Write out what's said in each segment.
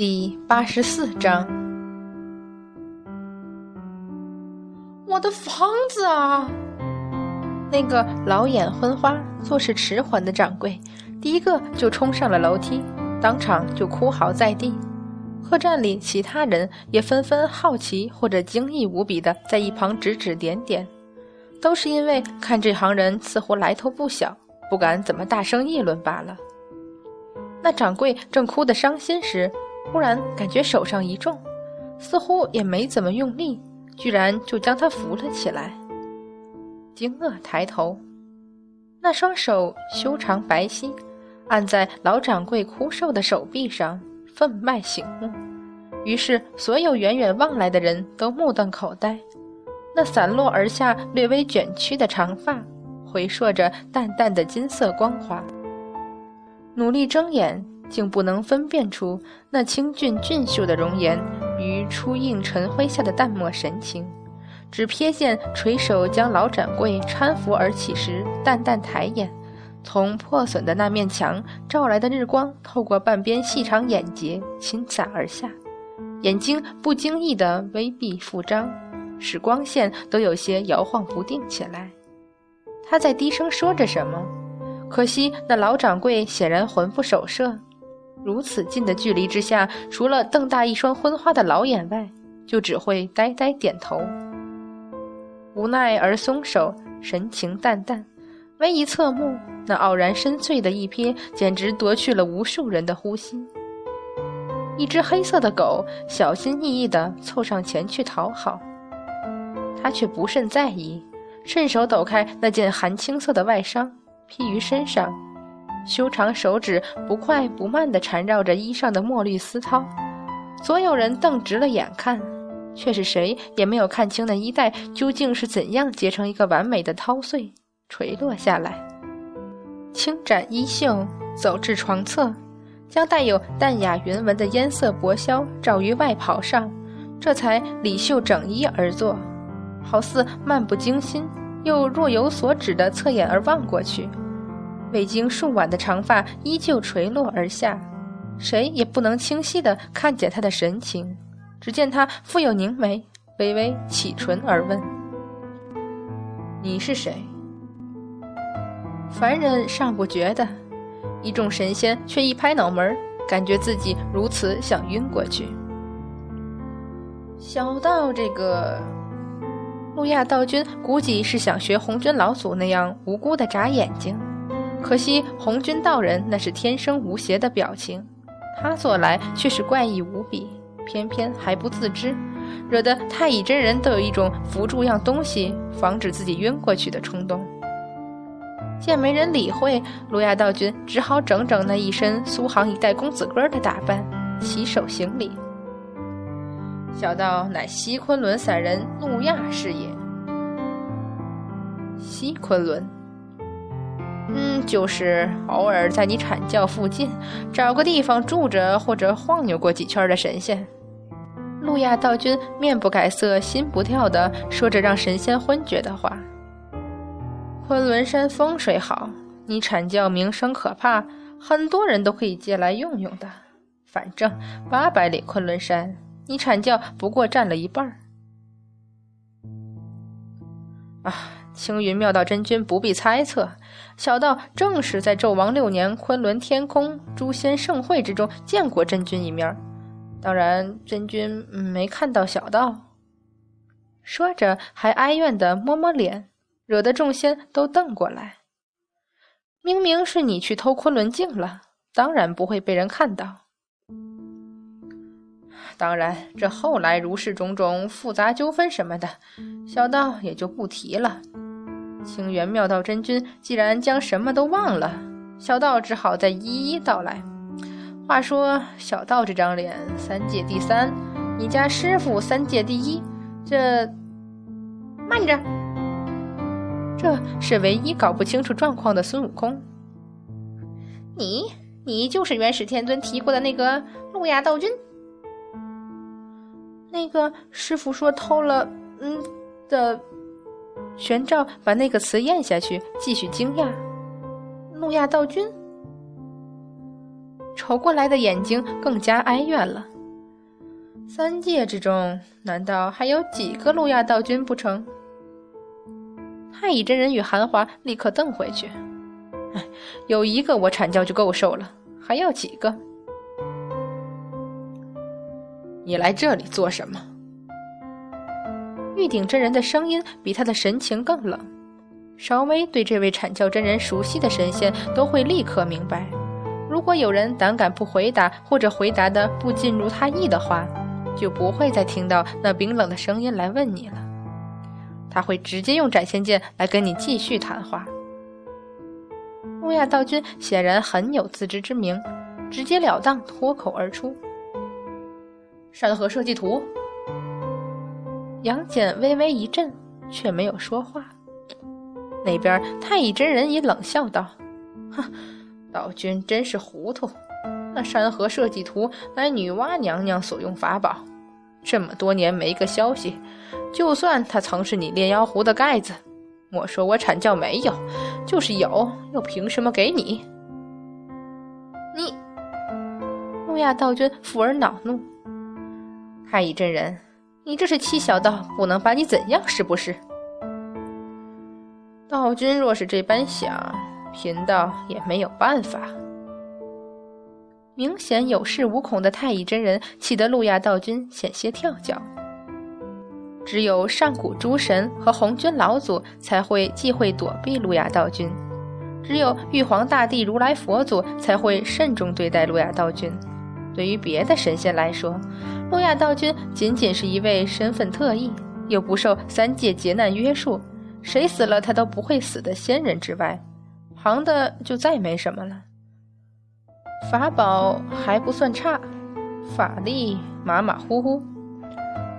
第八十四章，我的房子啊！那个老眼昏花、做事迟缓的掌柜，第一个就冲上了楼梯，当场就哭嚎在地。客栈里其他人也纷纷好奇或者惊异无比的在一旁指指点点，都是因为看这行人似乎来头不小，不敢怎么大声议论罢了。那掌柜正哭得伤心时，忽然感觉手上一重，似乎也没怎么用力，居然就将他扶了起来。惊愕抬头，那双手修长白皙，按在老掌柜枯瘦的手臂上，分外醒目。于是，所有远远望来的人都目瞪口呆。那散落而下、略微卷曲的长发，回烁着淡淡的金色光华。努力睁眼。竟不能分辨出那清俊俊秀的容颜与初映晨晖下的淡漠神情，只瞥见垂手将老掌柜搀扶而起时，淡淡抬眼，从破损的那面墙照来的日光透过半边细长眼睫倾洒而下，眼睛不经意的微闭复张，使光线都有些摇晃不定起来。他在低声说着什么，可惜那老掌柜显然魂不守舍。如此近的距离之下，除了瞪大一双昏花的老眼外，就只会呆呆点头，无奈而松手，神情淡淡。微一侧目，那傲然深邃的一瞥，简直夺去了无数人的呼吸。一只黑色的狗小心翼翼地凑上前去讨好，他却不甚在意，顺手抖开那件寒青色的外裳，披于身上。修长手指不快不慢地缠绕着衣上的墨绿丝绦，所有人瞪直了眼看，却是谁也没有看清那衣带究竟是怎样结成一个完美的绦穗，垂落下来。轻展衣袖，走至床侧，将带有淡雅云纹的烟色薄绡罩于外袍上，这才理袖整衣而坐，好似漫不经心，又若有所指地侧眼而望过去。未经数晚的长发依旧垂落而下，谁也不能清晰地看见他的神情。只见他复有凝眉，微微启唇而问：“你是谁？”凡人尚不觉得，一众神仙却一拍脑门，感觉自己如此想晕过去。小道这个路亚道君估计是想学红军老祖那样无辜的眨眼睛。可惜红军道人那是天生无邪的表情，他做来却是怪异无比，偏偏还不自知，惹得太乙真人都有一种扶住样东西，防止自己晕过去的冲动。见没人理会，路亚道君只好整整那一身苏杭一代公子哥的打扮，起手行礼。小道乃西昆仑散人路亚是也。西昆仑。嗯，就是偶尔在你阐教附近找个地方住着，或者晃悠过几圈的神仙。路亚道君面不改色心不跳的说着让神仙昏厥的话。昆仑山风水好，你阐教名声可怕，很多人都可以借来用用的。反正八百里昆仑山，你阐教不过占了一半。啊。青云妙道真君不必猜测，小道正是在纣王六年昆仑天空诛仙盛会之中见过真君一面。当然，真君没看到小道。说着，还哀怨地摸摸脸，惹得众仙都瞪过来。明明是你去偷昆仑镜了，当然不会被人看到。当然，这后来如是种种复杂纠纷什么的，小道也就不提了。清源妙道真君既然将什么都忘了，小道只好再一一道来。话说小道这张脸三界第三，你家师傅三界第一，这慢着，这是唯一搞不清楚状况的孙悟空。你，你就是元始天尊提过的那个路亚道君。那个师傅说偷了，嗯的。玄照把那个词咽下去，继续惊讶。路亚道君，瞅过来的眼睛更加哀怨了。三界之中，难道还有几个路亚道君不成？太乙真人与韩华立刻瞪回去。哎，有一个我阐教就够受了，还要几个？你来这里做什么？玉鼎真人的声音比他的神情更冷。稍微对这位阐教真人熟悉的神仙都会立刻明白，如果有人胆敢不回答，或者回答的不尽如他意的话，就不会再听到那冰冷的声音来问你了。他会直接用斩仙剑来跟你继续谈话。木亚道君显然很有自知之明，直截了当脱口而出：“山河设计图。”杨戬微微一震，却没有说话。那边太乙真人也冷笑道：“哼，道君真是糊涂。那山河设计图乃女娲娘娘所用法宝，这么多年没个消息。就算它曾是你炼妖壶的盖子，莫说我阐教没有，就是有，又凭什么给你？”你，诺亚道君附耳恼怒：“太乙真人，你这是欺小道不能把你怎样，是不是？”道君若是这般想，贫道也没有办法。明显有恃无恐的太乙真人，气得路亚道君险些跳脚。只有上古诸神和红军老祖才会忌讳躲避路亚道君，只有玉皇大帝、如来佛祖才会慎重对待路亚道君。对于别的神仙来说，路亚道君仅仅是一位身份特异，又不受三界劫难约束。谁死了他都不会死的仙人之外，旁的就再没什么了。法宝还不算差，法力马马虎虎。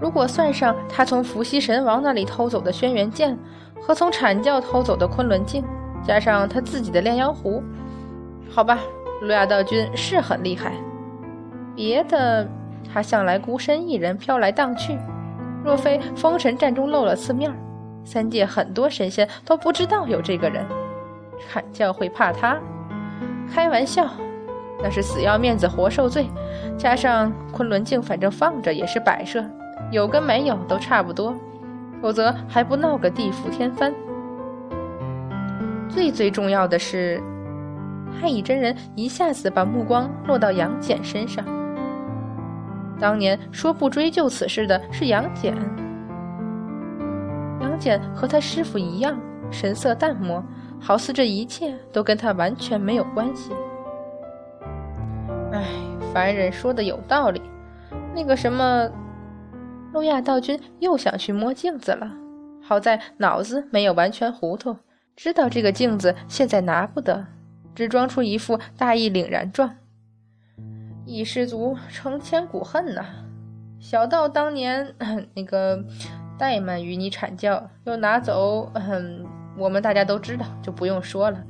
如果算上他从伏羲神王那里偷走的轩辕剑，和从阐教偷走的昆仑镜，加上他自己的炼妖壶，好吧，路亚道君是很厉害。别的，他向来孤身一人飘来荡去，若非封神战中露了次面儿。三界很多神仙都不知道有这个人，阐教会怕他？开玩笑，那是死要面子活受罪。加上昆仑镜，反正放着也是摆设，有跟没有都差不多。否则还不闹个地覆天翻？最最重要的是，太乙真人一下子把目光落到杨戬身上。当年说不追究此事的是杨戬。杨戬和他师傅一样，神色淡漠，好似这一切都跟他完全没有关系。唉，凡人说的有道理。那个什么，路亚道君又想去摸镜子了。好在脑子没有完全糊涂，知道这个镜子现在拿不得，只装出一副大义凛然状。一失足成千古恨呐！小道当年那个。怠慢于你阐教，又拿走，嗯，我们大家都知道，就不用说了。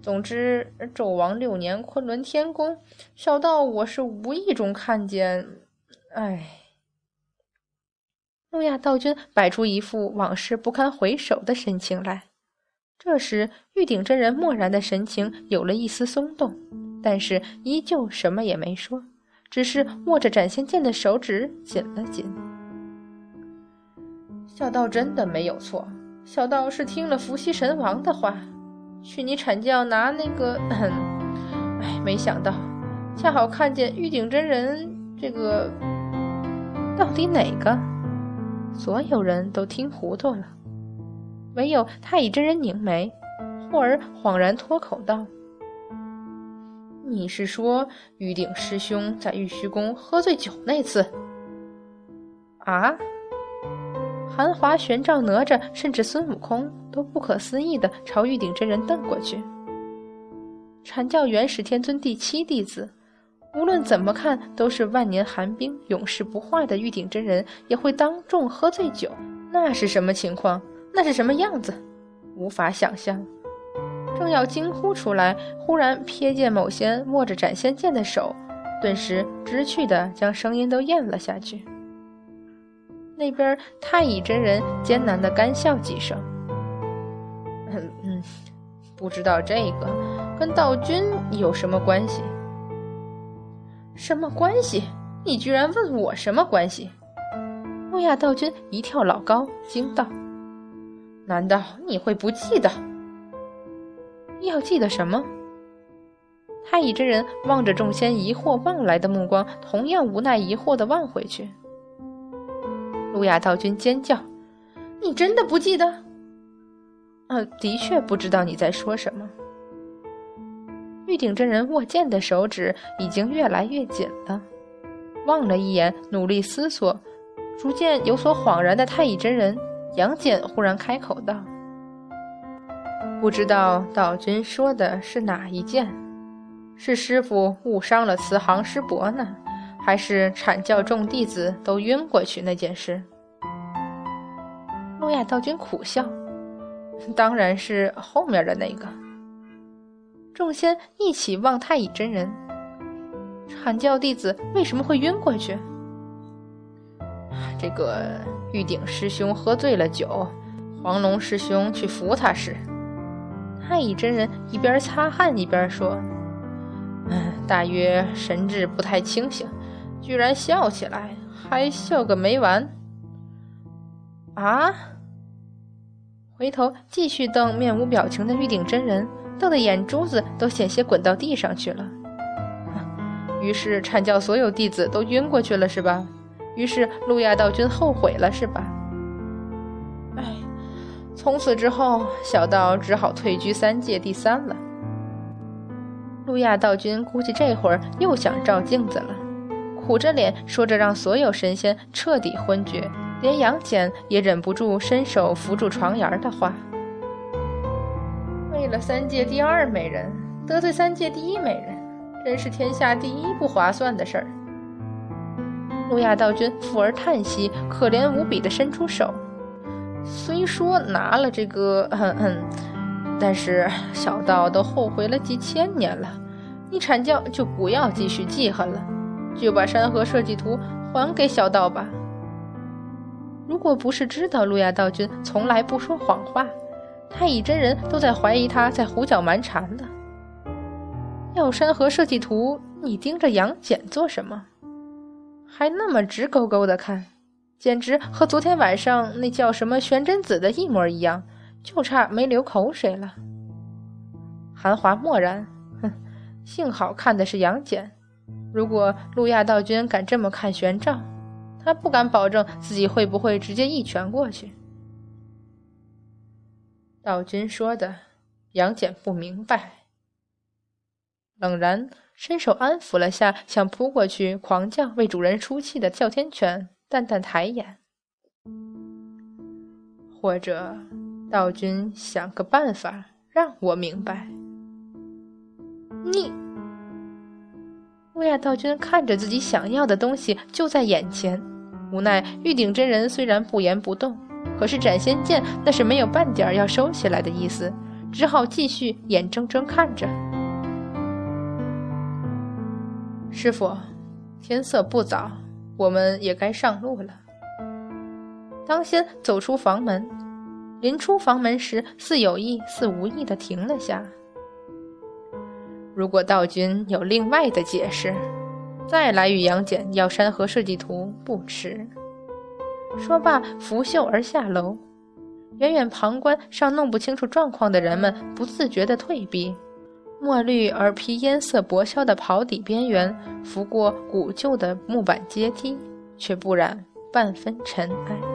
总之，纣王六年，昆仑天宫，小道我是无意中看见，哎。诺亚道君摆出一副往事不堪回首的神情来。这时，玉鼎真人漠然的神情有了一丝松动，但是依旧什么也没说，只是握着斩仙剑的手指紧了紧。小道真的没有错，小道是听了伏羲神王的话，去你阐教拿那个……哎，没想到，恰好看见玉鼎真人这个，到底哪个？所有人都听糊涂了，唯有太乙真人拧眉，忽而恍然脱口道：“你是说玉鼎师兄在玉虚宫喝醉酒那次？”啊？韩华、玄奘、哪吒，甚至孙悟空都不可思议地朝玉鼎真人瞪过去。阐教元始天尊第七弟子，无论怎么看都是万年寒冰、永世不化的玉鼎真人，也会当众喝醉酒？那是什么情况？那是什么样子？无法想象。正要惊呼出来，忽然瞥见某仙握着斩仙剑的手，顿时知趣地将声音都咽了下去。那边太乙真人艰难的干笑几声，嗯嗯，不知道这个跟道君有什么关系？什么关系？你居然问我什么关系？陆亚道君一跳老高，惊道：“难道你会不记得？要记得什么？”太乙真人望着众仙疑惑望来的目光，同样无奈疑惑的望回去。路亚道君尖叫：“你真的不记得？”“呃，的确不知道你在说什么。”玉鼎真人握剑的手指已经越来越紧了，望了一眼，努力思索，逐渐有所恍然的太乙真人杨戬忽然开口道：“不知道道君说的是哪一件？是师傅误伤了慈航师伯呢，还是阐教众弟子都晕过去那件事？”诺亚道君苦笑：“当然是后面的那个。”众仙一起望太乙真人。阐教弟子为什么会晕过去？这个玉鼎师兄喝醉了酒，黄龙师兄去扶他时，太乙真人一边擦汗一边说：“嗯，大约神志不太清醒，居然笑起来，还笑个没完。”啊！回头继续瞪面无表情的玉鼎真人。瞪的眼珠子都险些滚到地上去了。于是阐教所有弟子都晕过去了，是吧？于是路亚道君后悔了，是吧？从此之后，小道只好退居三界第三了。路亚道君估计这会儿又想照镜子了，苦着脸说着让所有神仙彻底昏厥，连杨戬也忍不住伸手扶住床沿的话。为了三界第二美人得罪三界第一美人，真是天下第一不划算的事儿。路亚道君抚而叹息，可怜无比的伸出手。虽说拿了这个，嗯嗯，但是小道都后悔了几千年了。你阐教就不要继续记恨了，就把山河设计图还给小道吧。如果不是知道路亚道君从来不说谎话。太乙真人都在怀疑他在胡搅蛮缠了。要山河设计图，你盯着杨戬做什么？还那么直勾勾的看，简直和昨天晚上那叫什么玄真子的一模一样，就差没流口水了。韩华默然，哼，幸好看的是杨戬。如果路亚道君敢这么看玄奘，他不敢保证自己会不会直接一拳过去。道君说的，杨戬不明白，冷然伸手安抚了下想扑过去狂叫为主人出气的哮天犬，淡淡抬眼。或者，道君想个办法让我明白。你，乌鸦道君看着自己想要的东西就在眼前，无奈玉鼎真人虽然不言不动。可是斩仙剑那是没有半点要收起来的意思，只好继续眼睁睁看着。师傅，天色不早，我们也该上路了。当先走出房门，临出房门时，似有意似无意的停了下。如果道君有另外的解释，再来与杨戬要山河设计图不迟。说罢，拂袖而下楼。远远旁观尚弄不清楚状况的人们，不自觉地退避。墨绿而披烟色薄萧的袍底边缘，拂过古旧的木板阶梯，却不染半分尘埃。